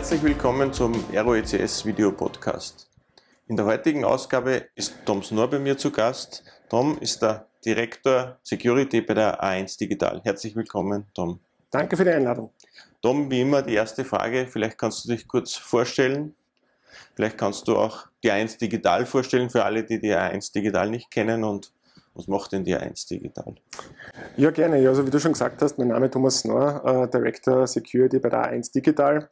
Herzlich willkommen zum ROECS Video Podcast. In der heutigen Ausgabe ist Tom Snor bei mir zu Gast. Tom ist der Direktor Security bei der A1 Digital. Herzlich willkommen, Tom. Danke für die Einladung. Tom, wie immer die erste Frage, vielleicht kannst du dich kurz vorstellen. Vielleicht kannst du auch die A1 Digital vorstellen für alle, die die A1 Digital nicht kennen und was macht denn die A1 Digital? Ja, gerne. Also wie du schon gesagt hast, mein Name ist Thomas Snor, äh, Director Security bei der A1 Digital.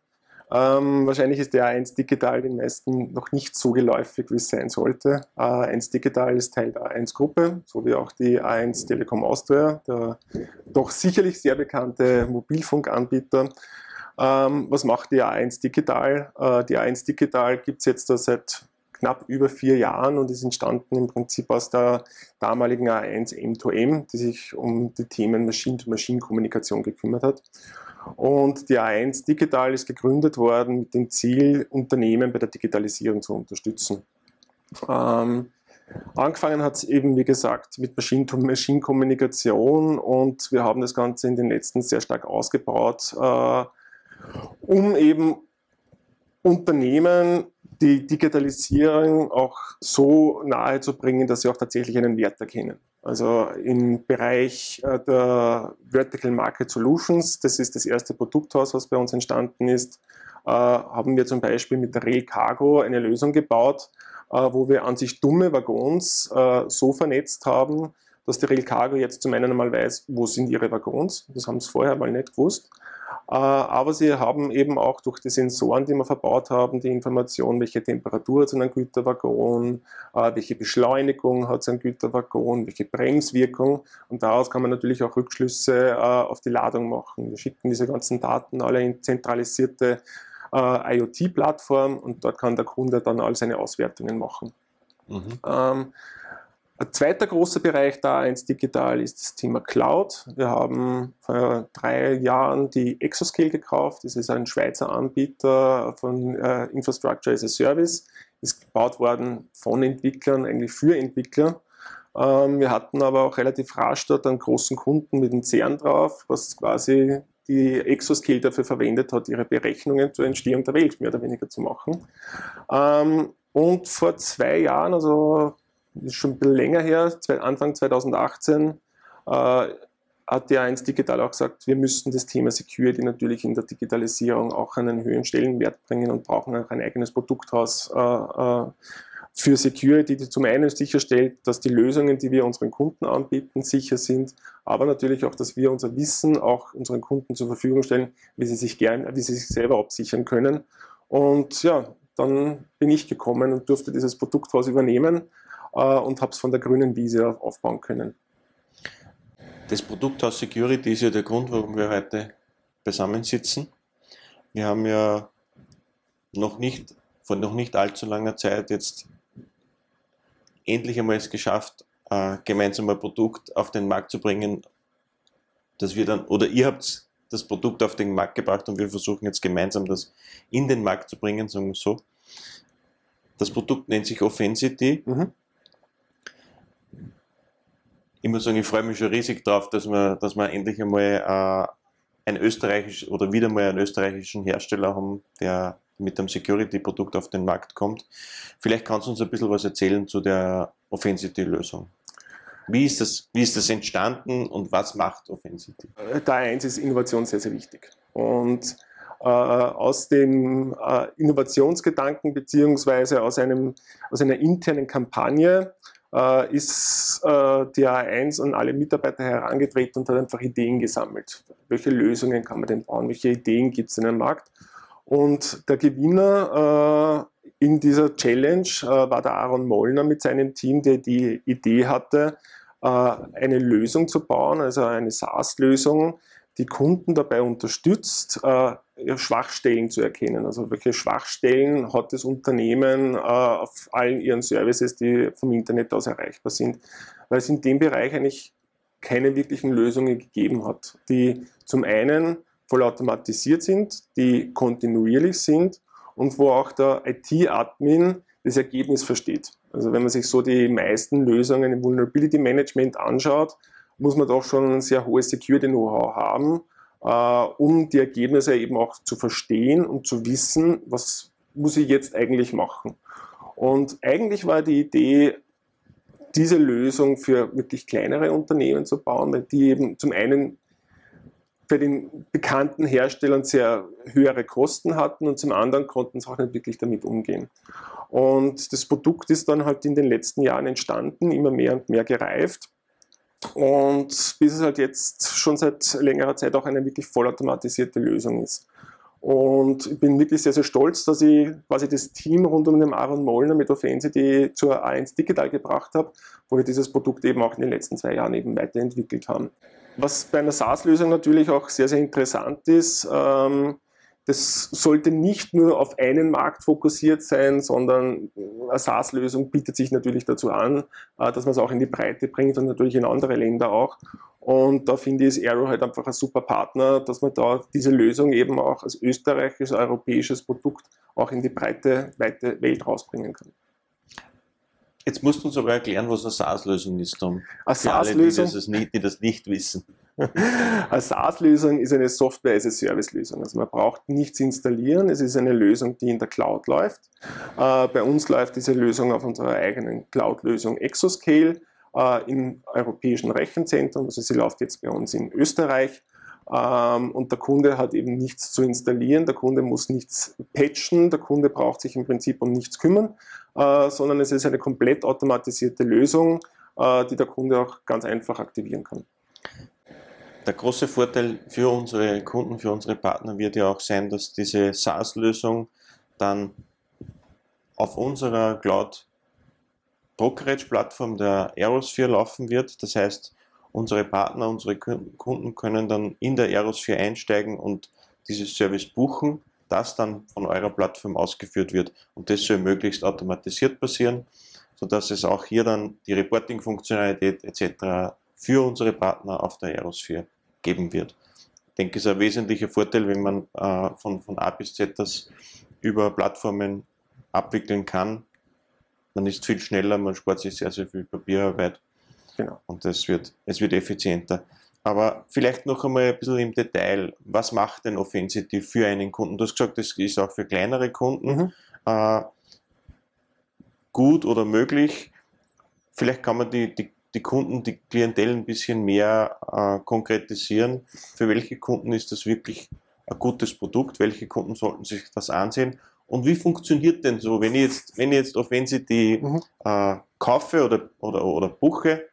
Ähm, wahrscheinlich ist der A1 Digital den meisten noch nicht so geläufig, wie es sein sollte. A1 Digital ist Teil der A1 Gruppe, so wie auch die A1 Telekom Austria, der doch sicherlich sehr bekannte Mobilfunkanbieter. Ähm, was macht die A1 Digital? Äh, die A1 Digital gibt es jetzt seit knapp über vier Jahren und ist entstanden im Prinzip aus der damaligen A1 M2M, die sich um die Themen Machine-to-Machine-Kommunikation gekümmert hat. Und die A1 Digital ist gegründet worden mit dem Ziel, Unternehmen bei der Digitalisierung zu unterstützen. Ähm, angefangen hat es eben, wie gesagt, mit Machine-to-Machine-Kommunikation und wir haben das Ganze in den letzten sehr stark ausgebaut, äh, um eben Unternehmen die Digitalisierung auch so nahe zu bringen, dass sie auch tatsächlich einen Wert erkennen. Also im Bereich äh, der Vertical Market Solutions, das ist das erste Produkthaus, was bei uns entstanden ist, äh, haben wir zum Beispiel mit der Rail Cargo eine Lösung gebaut, äh, wo wir an sich dumme Waggons so vernetzt haben, dass die Rail Cargo jetzt zum einen einmal weiß, wo sind ihre Waggons, das haben sie vorher mal nicht gewusst, aber sie haben eben auch durch die Sensoren, die wir verbaut haben, die Information, welche Temperatur hat es in einem Güterwaggon, äh, welche Beschleunigung hat es ein Güterwaggon, welche Bremswirkung. Und daraus kann man natürlich auch Rückschlüsse äh, auf die Ladung machen. Wir schicken diese ganzen Daten alle in zentralisierte IoT-Plattform und dort kann der Kunde dann all seine Auswertungen machen. Mhm. Ähm, ein zweiter großer Bereich da ins Digital ist das Thema Cloud. Wir haben vor drei Jahren die Exoscale gekauft. Das ist ein Schweizer Anbieter von äh, Infrastructure as a Service. Ist gebaut worden von Entwicklern, eigentlich für Entwickler. Ähm, wir hatten aber auch relativ rasch dort einen großen Kunden mit einem CERN drauf, was quasi die Exoscale dafür verwendet hat, ihre Berechnungen zur Entstehung der Welt mehr oder weniger zu machen. Ähm, und vor zwei Jahren, also ist schon ein bisschen länger her, Anfang 2018, äh, hat die A1 Digital auch gesagt, wir müssten das Thema Security natürlich in der Digitalisierung auch einen höheren Stellenwert bringen und brauchen auch ein eigenes Produkthaus äh, äh, für Security, die zum einen sicherstellt, dass die Lösungen, die wir unseren Kunden anbieten, sicher sind, aber natürlich auch, dass wir unser Wissen auch unseren Kunden zur Verfügung stellen, wie sie sich gern, wie sie sich selber absichern können. Und ja, dann bin ich gekommen und durfte dieses Produkthaus übernehmen und habe es von der grünen Wiese aufbauen können. Das Produkthaus Security ist ja der Grund, warum wir heute beisammensitzen. Wir haben ja noch nicht, vor noch nicht allzu langer Zeit jetzt endlich einmal es geschafft, äh, gemeinsam ein Produkt auf den Markt zu bringen, dass wir dann, oder ihr habt das Produkt auf den Markt gebracht und wir versuchen jetzt gemeinsam das in den Markt zu bringen, sagen wir so. Das Produkt nennt sich Offensity. Mhm ich muss sagen, ich freue mich schon riesig drauf, dass wir, dass wir endlich einmal äh, ein österreichisch oder wieder mal einen österreichischen Hersteller haben, der mit einem Security-Produkt auf den Markt kommt. Vielleicht kannst du uns ein bisschen was erzählen zu der Offensity-Lösung. Wie ist, das, wie ist das entstanden und was macht Offensity? Da eins ist Innovation sehr, sehr wichtig. Und äh, aus dem äh, Innovationsgedanken beziehungsweise aus, einem, aus einer internen Kampagne äh, ist äh, die A1 an alle Mitarbeiter herangetreten und hat einfach Ideen gesammelt. Welche Lösungen kann man denn bauen? Welche Ideen gibt es in dem Markt? Und der Gewinner äh, in dieser Challenge äh, war der Aaron Mollner mit seinem Team, der die Idee hatte, äh, eine Lösung zu bauen, also eine SaaS-Lösung, die Kunden dabei unterstützt, äh, Schwachstellen zu erkennen. Also welche Schwachstellen hat das Unternehmen äh, auf allen ihren Services, die vom Internet aus erreichbar sind. Weil es in dem Bereich eigentlich keine wirklichen Lösungen gegeben hat, die zum einen vollautomatisiert sind, die kontinuierlich sind und wo auch der IT-Admin das Ergebnis versteht. Also wenn man sich so die meisten Lösungen im Vulnerability Management anschaut, muss man doch schon ein sehr hohes Security-Know-how haben äh, um die Ergebnisse eben auch zu verstehen und zu wissen, was muss ich jetzt eigentlich machen. Und eigentlich war die Idee, diese Lösung für wirklich kleinere Unternehmen zu bauen, weil die eben zum einen bei den bekannten Herstellern sehr höhere Kosten hatten und zum anderen konnten sie auch nicht wirklich damit umgehen. Und das Produkt ist dann halt in den letzten Jahren entstanden, immer mehr und mehr gereift. Und bis es halt jetzt schon seit längerer Zeit auch eine wirklich vollautomatisierte Lösung ist. Und ich bin wirklich sehr, sehr stolz, dass ich quasi das Team rund um den Aaron Mollner mit Offensity zur A1 Digital gebracht habe, wo wir dieses Produkt eben auch in den letzten zwei Jahren eben weiterentwickelt haben. Was bei einer SaaS-Lösung natürlich auch sehr, sehr interessant ist, ähm, das sollte nicht nur auf einen Markt fokussiert sein, sondern eine SaaS-Lösung bietet sich natürlich dazu an, äh, dass man es auch in die Breite bringt und natürlich in andere Länder auch. Und da finde ich, ist Aero halt einfach ein super Partner, dass man da diese Lösung eben auch als österreichisches, europäisches Produkt auch in die breite, weite Welt rausbringen kann. Jetzt musst du uns aber erklären, was eine SaaS-Lösung ist, Tom. Eine SaaS-Lösung, die, die das nicht wissen. Eine SaaS-Lösung ist eine Software-as-a-Service-Lösung. Also man braucht nichts installieren. Es ist eine Lösung, die in der Cloud läuft. Äh, bei uns läuft diese Lösung auf unserer eigenen Cloud-Lösung Exoscale äh, im europäischen Rechenzentrum. Also sie läuft jetzt bei uns in Österreich. Ähm, und der Kunde hat eben nichts zu installieren, der Kunde muss nichts patchen, der Kunde braucht sich im Prinzip um nichts kümmern, äh, sondern es ist eine komplett automatisierte Lösung, die der Kunde auch ganz einfach aktivieren kann der große Vorteil für unsere Kunden, für unsere Partner wird ja auch sein, dass diese SaaS-Lösung dann auf unserer Cloud Brokerage-Plattform der Aerosphere laufen wird. Das heißt, unsere Partner, unsere Kunden können dann in der Aerosphere einsteigen und dieses Service buchen, das dann von eurer Plattform ausgeführt wird. Und das soll möglichst automatisiert passieren, sodass es auch hier dann die Reporting-Funktionalität etc. für unsere Partner auf der Aerosphere geben wird. Ich denke, es ist ein wesentlicher Vorteil, wenn man äh, von, von A bis Z das über Plattformen abwickeln kann. Man ist viel schneller, man spart sich sehr, sehr viel Papierarbeit. Genau. Und es wird, es wird effizienter. Aber vielleicht noch einmal ein bisschen im Detail. Was macht denn Offensity für einen Kunden? Du hast gesagt, das ist auch für kleinere Kunden mhm. äh, gut oder möglich. Vielleicht kann man die, die die Kunden, die Klientel ein bisschen mehr äh, konkretisieren. Für welche Kunden ist das wirklich ein gutes Produkt? Welche Kunden sollten sich das ansehen? Und wie funktioniert denn so, wenn ich jetzt, wenn ich jetzt auf Offensity mhm. äh, kaufe oder, oder, oder buche,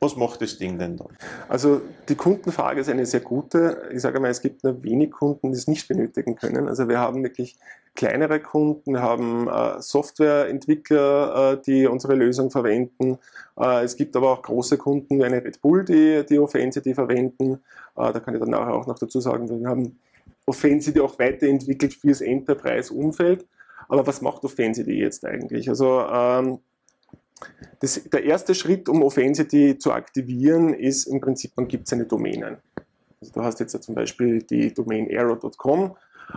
was macht das Ding denn dann? Also die Kundenfrage ist eine sehr gute. Ich sage mal, es gibt nur wenig Kunden, die es nicht benötigen können. Also wir haben wirklich kleinere Kunden, haben äh, Softwareentwickler, äh, die unsere Lösung verwenden. Äh, es gibt aber auch große Kunden wie eine Red Bull, die, die Offensity verwenden. Äh, da kann ich dann nachher auch noch dazu sagen, wir haben Offensity auch weiterentwickelt fürs Enterprise-Umfeld. Aber was macht Offensity jetzt eigentlich? Also ähm, das, der erste Schritt, um Offensity zu aktivieren, ist im Prinzip, man gibt seine Domänen. Also du hast jetzt zum Beispiel die Domain arrow.com äh,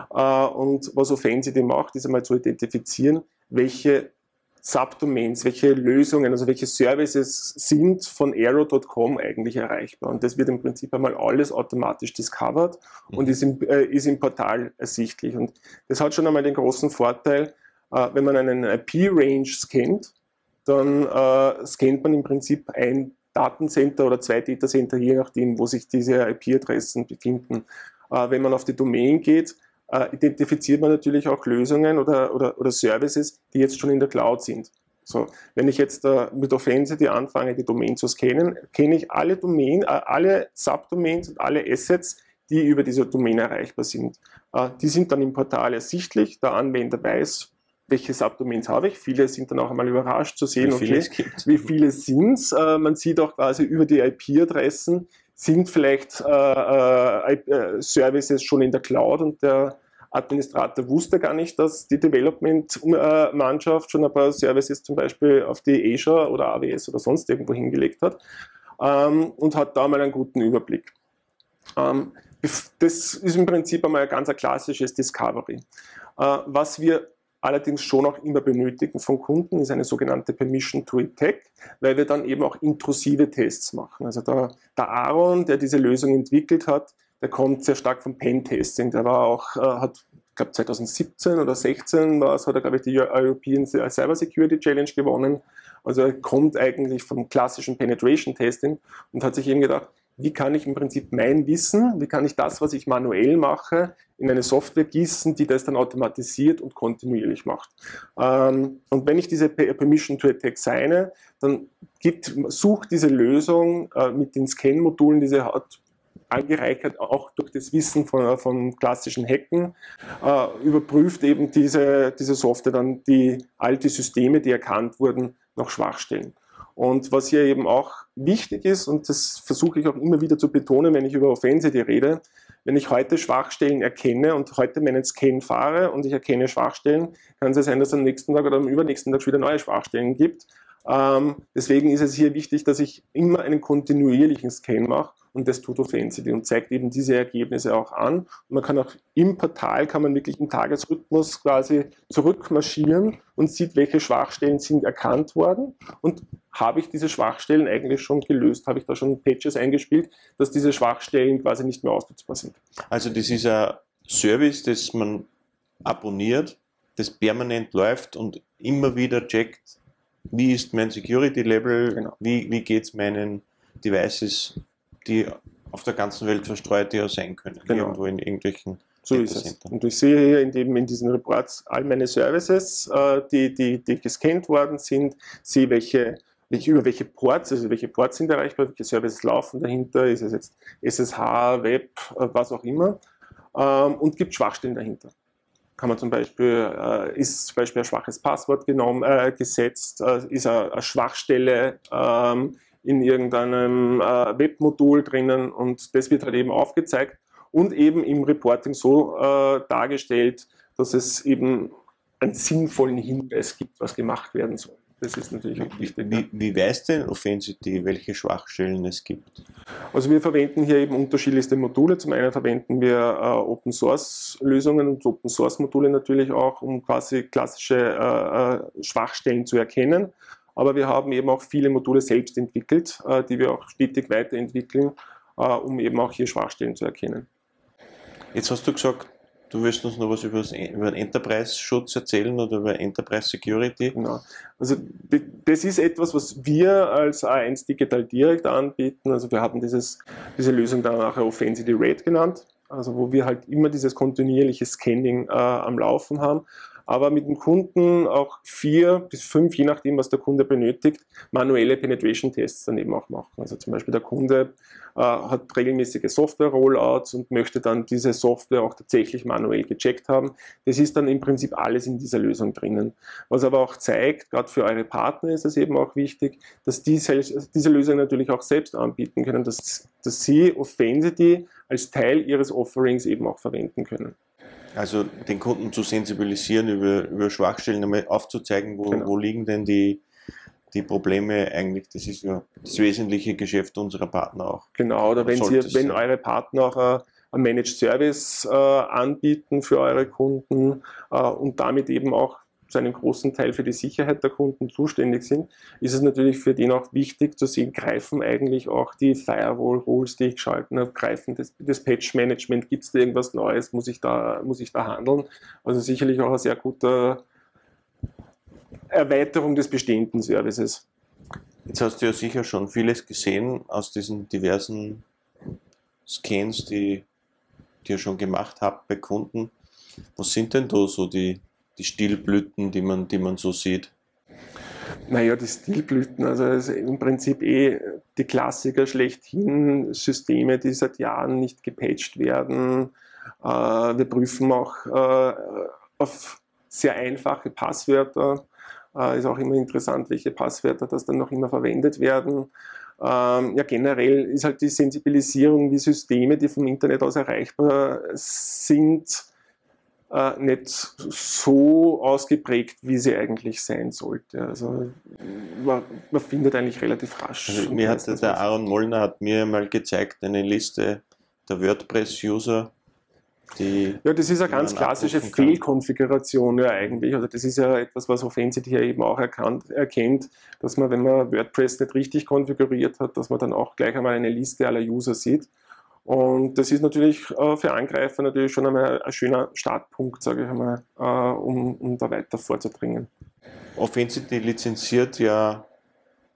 und was Offensity macht, ist einmal zu identifizieren, welche Subdomains, welche Lösungen, also welche Services sind von arrow.com eigentlich erreichbar. Und das wird im Prinzip einmal alles automatisch discovered und mhm. ist im, äh, ist im Portal ersichtlich. Und das hat schon einmal den großen Vorteil, äh, wenn man einen IP-Range scannt, dann äh, scannt man im Prinzip ein Datencenter oder zwei Datacenter, je nachdem, wo sich diese IP-Adressen befinden. Äh, wenn man auf die Domain geht, äh, identifiziert man natürlich auch Lösungen oder, oder, oder Services, die jetzt schon in der Cloud sind. So, wenn ich jetzt äh, mit Offensity anfange, die Domain zu scannen, kenne ich alle Domain, äh, alle Subdomains und alle Assets, die über diese Domain erreichbar sind. Äh, die sind dann im Portal ersichtlich. Der Anwender weiß, welche Subdomains habe ich. Viele sind dann auch einmal überrascht zu sehen, wie viele, okay, wie viele sind es. Äh, man sieht auch quasi über die IP-Adressen, sind vielleicht äh, äh, äh, Services schon in der Cloud und der Administrator wusste gar nicht, dass die Development-Mannschaft schon ein paar Services zum Beispiel auf die Azure oder AWS oder sonst irgendwo hingelegt hat ähm, und hat da mal einen guten Überblick. Ähm, das ist im Prinzip einmal ein ganz klassisches Discovery. Äh, was wir allerdings schon auch immer benötigen von Kunden, ist eine sogenannte Permission to Attack, weil wir dann eben auch intrusive Tests machen. Also der, der Aaron, der diese Lösung entwickelt hat, der kommt sehr stark vom Pentesting. Der war auch, äh, hat, ich glaube 2017 oder 16 war es, hat er, glaube ich, die European Cyber Security Challenge gewonnen. Also er kommt eigentlich vom klassischen Penetration Testing und hat sich eben gedacht, wie kann ich im Prinzip mein Wissen, wie kann ich das, was ich manuell mache, in eine Software gießen, die das dann automatisiert und kontinuierlich macht. Ähm, und wenn ich diese Permission to Attack seine, dann gibt, sucht diese Lösung äh, mit den Scan-Modulen, die sie hat, angereichert auch durch das Wissen von, von klassischen Hacken, äh, überprüft eben diese, diese Software dann die alte Systeme, die erkannt wurden, noch Schwachstellen. Und was hier eben auch wichtig ist, und das versuche ich auch immer wieder zu betonen, wenn ich über Offensity rede, wenn ich heute Schwachstellen erkenne und heute meinen Scan fahre und ich erkenne Schwachstellen, kann es sein, dass es am nächsten Tag oder am übernächsten Tag wieder neue Schwachstellen gibt. Ähm, deswegen ist es hier wichtig, dass ich immer einen kontinuierlichen Scan mache und das tut Offensity und zeigt eben diese Ergebnisse auch an. Und man kann auch im Portal, kann man wirklich im Tagesrhythmus quasi zurückmarschieren und sieht, welche Schwachstellen sind erkannt worden und habe ich diese Schwachstellen eigentlich schon gelöst, habe ich da schon Patches eingespielt, dass diese Schwachstellen quasi nicht mehr ausnutzbar sind. Also das ist ein Service, das man abonniert, das permanent läuft und immer wieder checkt, wie ist mein Security Level, genau. wie, wie geht es meinen Devices die auf der ganzen Welt verstreut ja sein können, genau. irgendwo in irgendwelchen so ist es. Und ich sehe hier in, dem, in diesen Reports all meine Services, äh, die, die, die gescannt worden sind, sehe welche, welche, über welche Ports, also welche Ports sind erreichbar, welche Services laufen dahinter, ist es jetzt SSH, Web, äh, was auch immer, ähm, und gibt Schwachstellen dahinter. Kann man zum Beispiel, äh, ist zum Beispiel ein schwaches Passwort genommen, äh, gesetzt, äh, ist eine, eine Schwachstelle ähm, in irgendeinem äh, Webmodul drinnen und das wird halt eben aufgezeigt und eben im Reporting so äh, dargestellt, dass es eben einen sinnvollen Hinweis gibt, was gemacht werden soll. Das ist natürlich auch wichtig. Wie, wie weiß denn Offensity, welche Schwachstellen es gibt? Also wir verwenden hier eben unterschiedlichste Module. Zum einen verwenden wir äh, Open Source Lösungen und Open Source Module natürlich auch, um quasi klassische äh, äh Schwachstellen zu erkennen. Aber wir haben eben auch viele Module selbst entwickelt, äh, die wir auch stetig weiterentwickeln, äh, um eben auch hier Schwachstellen zu erkennen. Jetzt hast du gesagt, du wirst uns noch was über, über den Enterprise-Schutz erzählen oder über Enterprise Security. Genau. Also das ist etwas, was wir als A1 Digital direkt anbieten. Also wir haben dieses, diese Lösung dann nachher Offensity Rate genannt, also wo wir halt immer dieses kontinuierliche Scanning äh, am Laufen haben aber mit dem Kunden auch vier bis fünf, je nachdem, was der Kunde benötigt, manuelle Penetration-Tests dann eben auch machen. Also zum Beispiel der Kunde äh, hat regelmäßige Software-Rollouts und möchte dann diese Software auch tatsächlich manuell gecheckt haben. Das ist dann im Prinzip alles in dieser Lösung drinnen. Was aber auch zeigt, gerade für eure Partner ist es eben auch wichtig, dass die diese Lösung natürlich auch selbst anbieten können, dass, dass sie Offensity als Teil ihres Offerings eben auch verwenden können. Also den Kunden zu sensibilisieren, über, über Schwachstellen einmal aufzuzeigen, wo, genau. wo liegen denn die, die Probleme eigentlich, das ist ja das wesentliche Geschäft unserer Partner auch. Genau, oder wenn, Sie, wenn eure Partner auch äh, ein Managed Service äh, anbieten für eure Kunden äh, und damit eben auch zu einem großen Teil für die Sicherheit der Kunden zuständig sind, ist es natürlich für den auch wichtig zu sehen, greifen eigentlich auch die Firewall-Rules, die ich geschalten habe, greifen das, das Patch-Management, gibt es da irgendwas Neues, muss ich, da, muss ich da handeln? Also sicherlich auch eine sehr gute Erweiterung des bestehenden Services. Jetzt hast du ja sicher schon vieles gesehen aus diesen diversen Scans, die, die ihr schon gemacht habt bei Kunden. Was sind denn da so die, die Stilblüten, die man, die man so sieht? Naja, die Stilblüten, also im Prinzip eh die Klassiker schlechthin, Systeme, die seit Jahren nicht gepatcht werden. Äh, wir prüfen auch äh, auf sehr einfache Passwörter. Äh, ist auch immer interessant, welche Passwörter das dann noch immer verwendet werden. Ähm, ja, generell ist halt die Sensibilisierung, wie Systeme, die vom Internet aus erreichbar sind, äh, nicht so ausgeprägt, wie sie eigentlich sein sollte. Also man, man findet eigentlich relativ rasch. Also mir hat der Aaron Mollner hat mir mal gezeigt eine Liste der WordPress-User, die ja, das ist eine ganz klassische Fehlkonfiguration ja eigentlich. Also das ist ja etwas, was Offensity ja eben auch erkannt, erkennt, dass man, wenn man WordPress nicht richtig konfiguriert hat, dass man dann auch gleich einmal eine Liste aller User sieht. Und das ist natürlich äh, für Angreifer natürlich schon einmal ein schöner Startpunkt, sage ich einmal, äh, um, um da weiter vorzudringen. Offensity lizenziert ja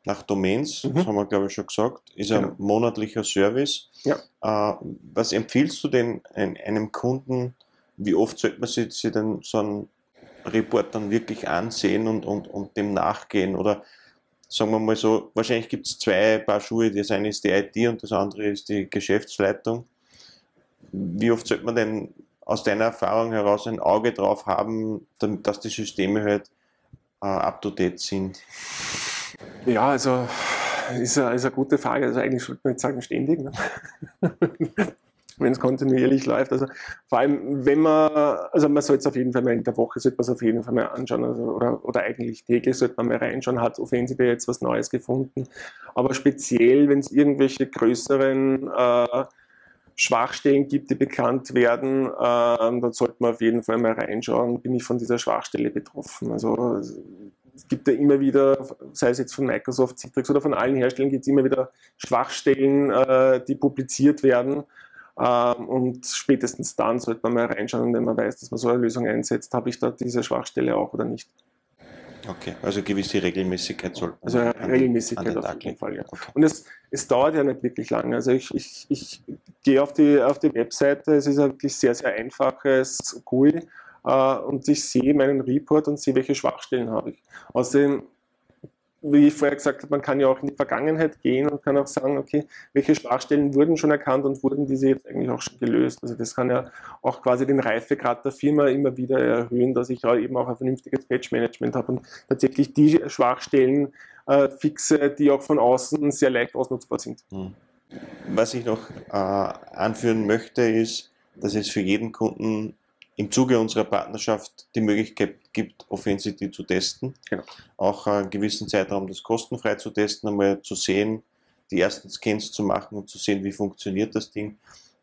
nach Domains, mhm. das haben wir glaube ich schon gesagt, ist genau. ein monatlicher Service. Ja. Äh, was empfiehlst du denn einem Kunden, wie oft sollte man sich, sich denn so einen Report dann wirklich ansehen und, und, und dem nachgehen? Oder sagen wir mal so, wahrscheinlich gibt es zwei Paar Schuhe, das eine ist die IT und das andere ist die Geschäftsleitung. Wie oft sollte man denn aus deiner Erfahrung heraus ein Auge drauf haben, dass die Systeme halt äh, up-to-date sind? Ja, also ist eine, ist eine gute Frage. Also eigentlich sollte man jetzt sagen ständig. Ne? Wenn es kontinuierlich läuft. Also vor allem, wenn man, also man sollte es auf jeden Fall mal in der Woche, sollte man es auf jeden Fall mal anschauen, also, oder, oder eigentlich täglich sollte man mal reinschauen, hat Offensive jetzt was Neues gefunden. Aber speziell, wenn es irgendwelche größeren äh, Schwachstellen gibt, die bekannt werden, äh, dann sollte man auf jeden Fall mal reinschauen, bin ich von dieser Schwachstelle betroffen. Also es gibt ja immer wieder, sei es jetzt von Microsoft, Citrix oder von allen Herstellern, gibt es immer wieder Schwachstellen, äh, die publiziert werden. Ähm, und spätestens dann sollte man mal reinschauen, wenn man weiß, dass man so eine Lösung einsetzt, habe ich da diese Schwachstelle auch oder nicht. Okay, also gewisse Regelmäßigkeit sollte Also Regelmäßigkeit auf jeden Fall, ja. Okay. Und es, es dauert ja nicht wirklich lange. Also ich, ich, ich gehe auf die, auf die Webseite, es ist ein wirklich sehr, sehr einfaches GUI äh, und ich sehe meinen Report und sehe, welche Schwachstellen habe ich. Außerdem wie ich vorher gesagt habe, man kann ja auch in die Vergangenheit gehen und kann auch sagen, okay, welche Schwachstellen wurden schon erkannt und wurden diese jetzt eigentlich auch schon gelöst. Also das kann ja auch quasi den Reifegrad der Firma immer wieder erhöhen, dass ich eben auch ein vernünftiges Patch-Management habe und tatsächlich die Schwachstellen äh, fixe, die auch von außen sehr leicht ausnutzbar sind. Hm. Was ich noch äh, anführen möchte, ist, dass es für jeden Kunden im Zuge unserer Partnerschaft die Möglichkeit gibt, Offensity zu testen. Genau. Auch einen gewissen Zeitraum das kostenfrei zu testen, einmal zu sehen, die ersten Scans zu machen und zu sehen, wie funktioniert das Ding.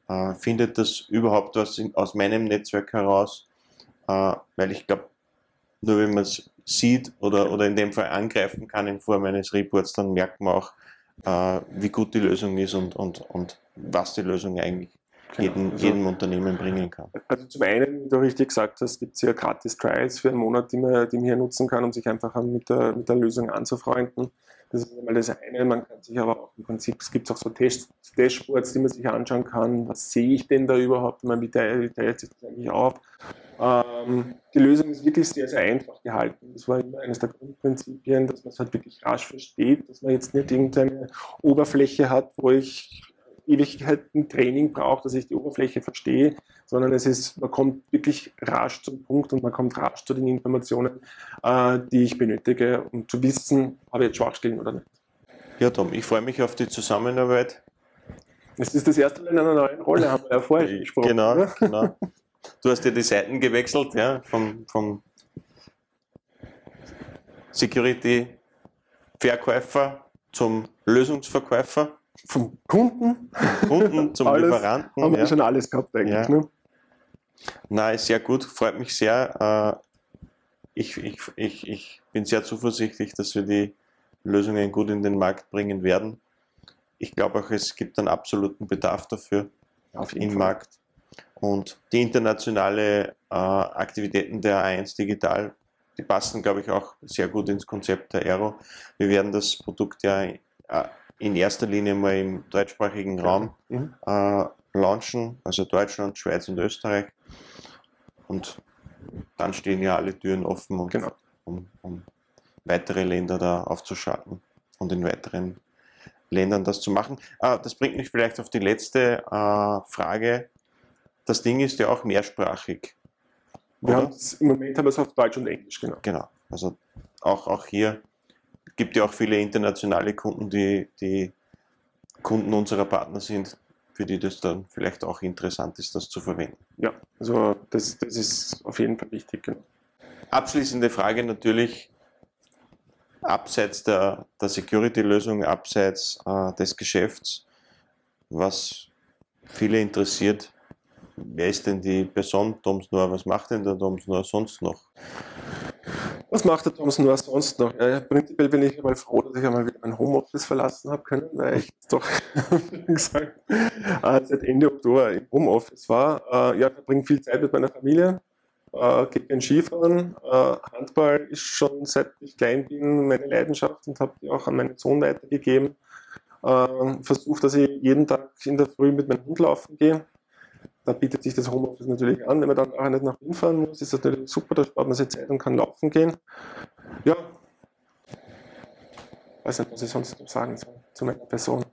Äh, findet das überhaupt was in, aus meinem Netzwerk heraus? Äh, weil ich glaube, nur wenn man es sieht oder, oder in dem Fall angreifen kann in Form eines Reports, dann merkt man auch, äh, wie gut die Lösung ist und, und, und was die Lösung eigentlich Genau. jedem, also, jedem Unternehmen bringen kann. Also zum einen, wie du richtig gesagt hast, gibt es ja gratis Trials für einen Monat, die man, die man hier nutzen kann, um sich einfach mit der, mit der Lösung anzufreunden. Das ist einmal das eine. Man kann sich aber auch im Prinzip, es gibt auch so Test, Dashboards, die man sich anschauen kann. Was sehe ich denn da überhaupt? Man, wie teilt sich das eigentlich auf? Ähm, die Lösung ist wirklich sehr, sehr einfach gehalten. Das war immer eines der Grundprinzipien, dass man es halt wirklich rasch versteht, dass man jetzt nicht irgendeine Oberfläche hat, wo ich Ewigkeiten Training braucht, dass ich die Oberfläche verstehe, sondern es ist, man kommt wirklich rasch zum Punkt und man kommt rasch zu den Informationen, äh, die ich benötige, um zu wissen, habe ich jetzt Schwachstellen oder nicht. Ja, Tom, ich freue mich auf die Zusammenarbeit. Es ist das erste Mal in einer neuen Rolle, haben wir ja vorher äh, gesprochen. Genau, oder? genau. Du hast ja die Seiten gewechselt, ja, vom, vom Security-Verkäufer zum Lösungsverkäufer vom Kunden, Kunden zum alles, Lieferanten. Haben wir ja. schon alles gehabt eigentlich. Ja. Ne? Nein, sehr gut, freut mich sehr. Äh, ich, ich, ich, ich bin sehr zuversichtlich, dass wir die Lösungen gut in den Markt bringen werden. Ich glaube auch, es gibt einen absoluten Bedarf dafür im Fall. Markt. Und die internationale äh, Aktivitäten der A1 Digital, die passen, glaube ich, auch sehr gut ins Konzept der Aero. Wir werden das Produkt ja äh, in erster Linie mal im deutschsprachigen Raum äh, launchen, also Deutschland, Schweiz und Österreich. Und dann stehen ja alle Türen offen, um, genau. um, um weitere Länder da aufzuschalten und in weiteren Ländern das zu machen. Ah, das bringt mich vielleicht auf die letzte äh, Frage. Das Ding ist ja auch mehrsprachig. Im Moment haben wir es auf Deutsch und Englisch, genau. Genau. Also auch, auch hier gibt ja auch viele internationale Kunden, die, die Kunden unserer Partner sind, für die das dann vielleicht auch interessant ist, das zu verwenden. Ja, also das, das ist auf jeden Fall wichtig. Genau. Abschließende Frage natürlich, abseits der, der Security-Lösung, abseits äh, des Geschäfts, was viele interessiert, wer ist denn die Person Doms Noir, was macht denn der Doms Noir sonst noch? Was macht der Thomson nur sonst noch? Ja, prinzipiell bin ich mal froh, dass ich einmal wieder mein Homeoffice verlassen habe können, weil ich doch, gesagt, äh, seit Ende Oktober im Homeoffice war. Äh, ja, verbringe viel Zeit mit meiner Familie, äh, gehe gern Skifahren. Äh, Handball ist schon seit ich klein bin meine Leidenschaft und habe die auch an meinen Sohn weitergegeben. Äh, Versuche, dass ich jeden Tag in der Früh mit meinem Hund laufen gehe da bietet sich das Homeoffice natürlich an. Wenn man dann auch nicht nach Wien fahren muss, ist das natürlich super, da spart man sich Zeit und kann laufen gehen. Ja, ich weiß nicht, was ich sonst noch sagen soll zu meiner Person.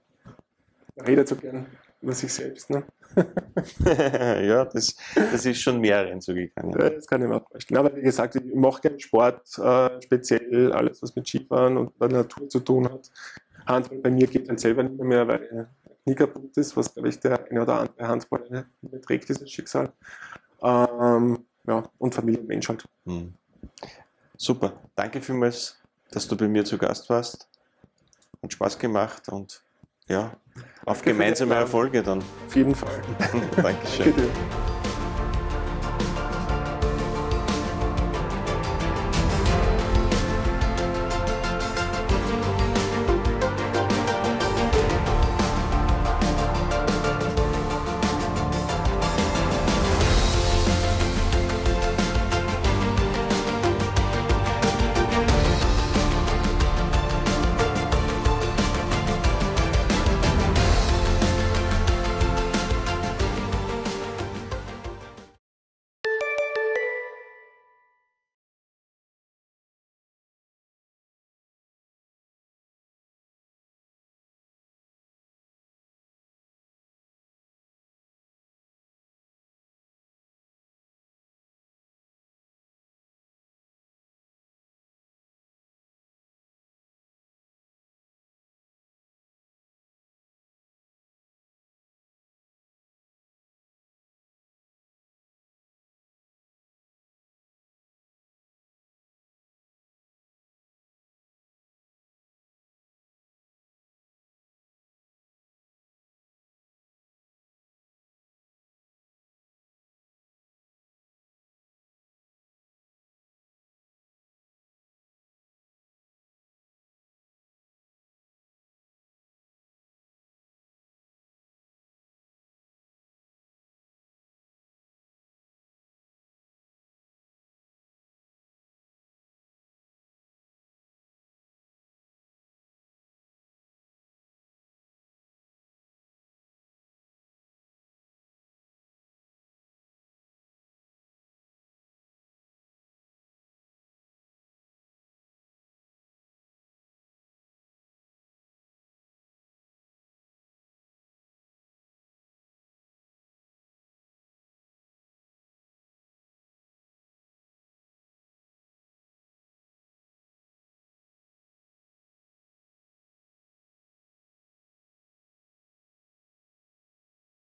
Man redet so gern über sich selbst. Ne? ja, das, das ist schon mehreren zugegangen. Ja, das kann ich mir auch vorstellen. Aber wie gesagt, ich mache gerne Sport, äh, speziell alles, was mit Skifahren und der Natur zu tun hat. Handball bei mir geht halt selber nicht mehr, weil Knie kaputt ist, was, glaube ich, der eine oder andere Handballer beträgt, dieses Schicksal. Ähm, ja, und Familie und Mensch halt. Hm. Super. Danke vielmals, dass du bei mir zu Gast warst. Hat Spaß gemacht und ja, auf Danke gemeinsame Erfolge dann. Auf jeden Fall. Dankeschön. Bitte.